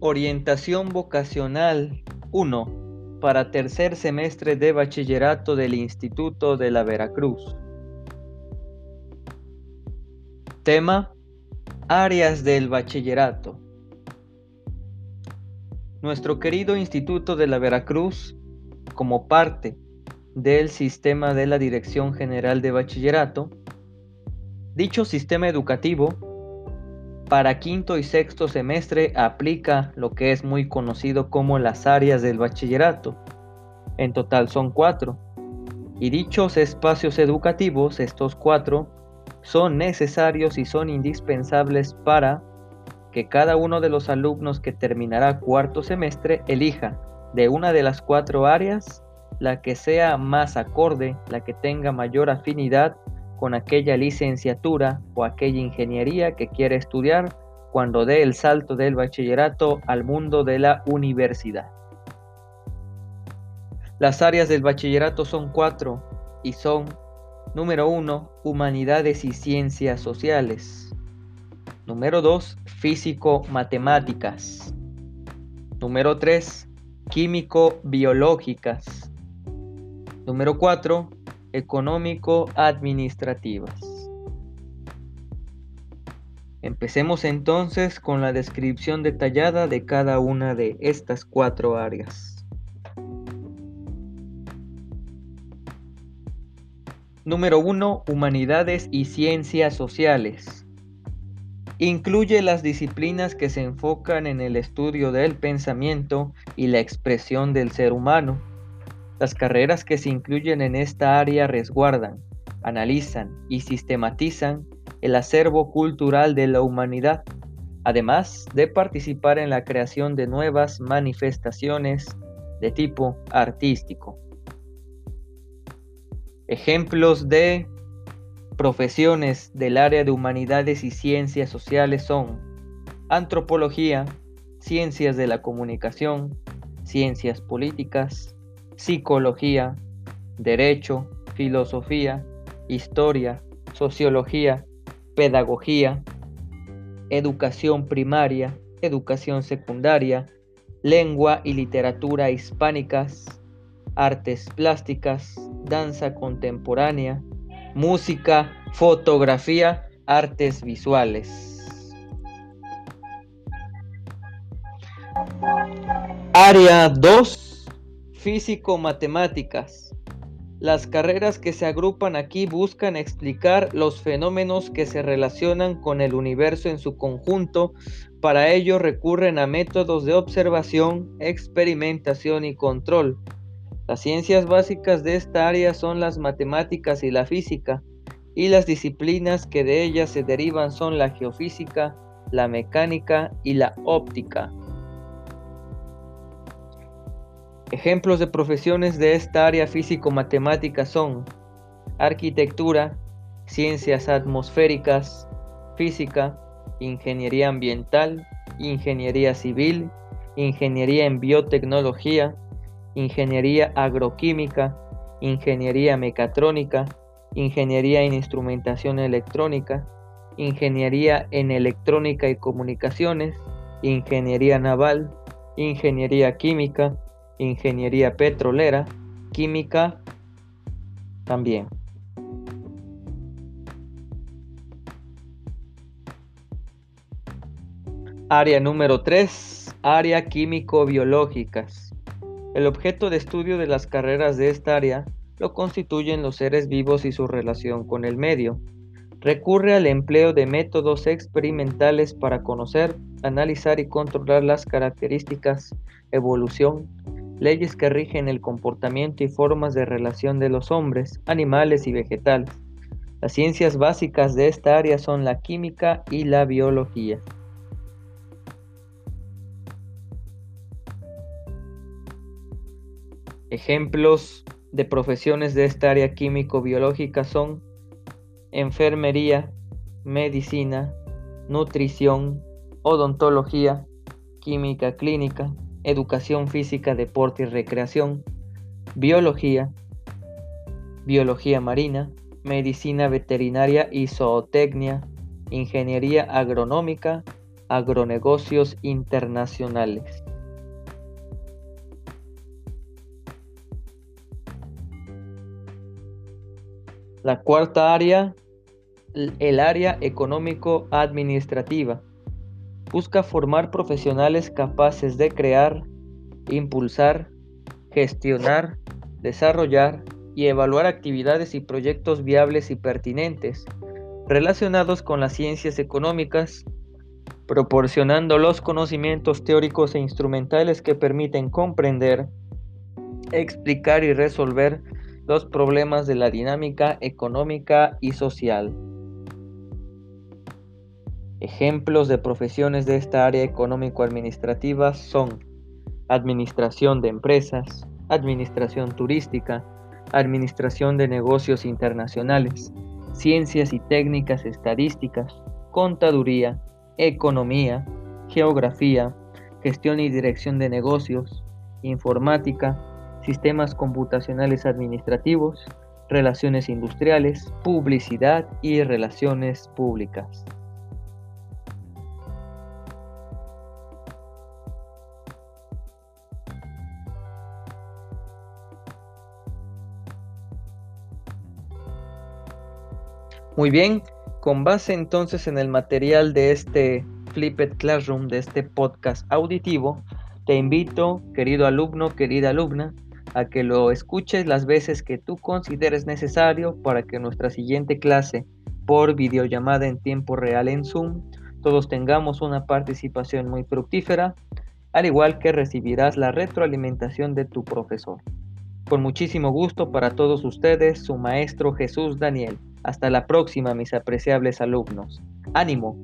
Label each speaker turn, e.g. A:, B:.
A: Orientación vocacional 1 para tercer semestre de bachillerato del Instituto de la Veracruz. Tema Áreas del bachillerato. Nuestro querido Instituto de la Veracruz, como parte del sistema de la Dirección General de Bachillerato, dicho sistema educativo para quinto y sexto semestre aplica lo que es muy conocido como las áreas del bachillerato. En total son cuatro. Y dichos espacios educativos, estos cuatro, son necesarios y son indispensables para que cada uno de los alumnos que terminará cuarto semestre elija de una de las cuatro áreas la que sea más acorde, la que tenga mayor afinidad con aquella licenciatura o aquella ingeniería que quiere estudiar cuando dé el salto del bachillerato al mundo de la universidad. Las áreas del bachillerato son cuatro y son, número uno, humanidades y ciencias sociales. Número dos, físico-matemáticas. Número tres, químico-biológicas. Número cuatro, económico-administrativas. Empecemos entonces con la descripción detallada de cada una de estas cuatro áreas. Número 1. Humanidades y ciencias sociales. Incluye las disciplinas que se enfocan en el estudio del pensamiento y la expresión del ser humano las carreras que se incluyen en esta área resguardan, analizan y sistematizan el acervo cultural de la humanidad, además de participar en la creación de nuevas manifestaciones de tipo artístico. Ejemplos de profesiones del área de humanidades y ciencias sociales son antropología, ciencias de la comunicación, ciencias políticas, psicología, derecho, filosofía, historia, sociología, pedagogía, educación primaria, educación secundaria, lengua y literatura hispánicas, artes plásticas, danza contemporánea, música, fotografía, artes visuales. Área 2 Físico-matemáticas. Las carreras que se agrupan aquí buscan explicar los fenómenos que se relacionan con el universo en su conjunto. Para ello recurren a métodos de observación, experimentación y control. Las ciencias básicas de esta área son las matemáticas y la física, y las disciplinas que de ellas se derivan son la geofísica, la mecánica y la óptica. Ejemplos de profesiones de esta área físico-matemática son arquitectura, ciencias atmosféricas, física, ingeniería ambiental, ingeniería civil, ingeniería en biotecnología, ingeniería agroquímica, ingeniería mecatrónica, ingeniería en instrumentación electrónica, ingeniería en electrónica y comunicaciones, ingeniería naval, ingeniería química, ingeniería petrolera, química también. Área número 3, área químico-biológicas. El objeto de estudio de las carreras de esta área lo constituyen los seres vivos y su relación con el medio. Recurre al empleo de métodos experimentales para conocer, analizar y controlar las características, evolución, leyes que rigen el comportamiento y formas de relación de los hombres, animales y vegetales. Las ciencias básicas de esta área son la química y la biología. Ejemplos de profesiones de esta área químico-biológica son enfermería, medicina, nutrición, odontología, química clínica, educación física, deporte y recreación, biología, biología marina, medicina veterinaria y zootecnia, ingeniería agronómica, agronegocios internacionales. La cuarta área, el área económico-administrativa. Busca formar profesionales capaces de crear, impulsar, gestionar, desarrollar y evaluar actividades y proyectos viables y pertinentes relacionados con las ciencias económicas, proporcionando los conocimientos teóricos e instrumentales que permiten comprender, explicar y resolver los problemas de la dinámica económica y social. Ejemplos de profesiones de esta área económico-administrativa son administración de empresas, administración turística, administración de negocios internacionales, ciencias y técnicas estadísticas, contaduría, economía, geografía, gestión y dirección de negocios, informática, sistemas computacionales administrativos, relaciones industriales, publicidad y relaciones públicas. Muy bien, con base entonces en el material de este Flipped Classroom, de este podcast auditivo, te invito, querido alumno, querida alumna, a que lo escuches las veces que tú consideres necesario para que nuestra siguiente clase por videollamada en tiempo real en Zoom todos tengamos una participación muy fructífera, al igual que recibirás la retroalimentación de tu profesor. Con muchísimo gusto para todos ustedes, su maestro Jesús Daniel. Hasta la próxima, mis apreciables alumnos. Ánimo,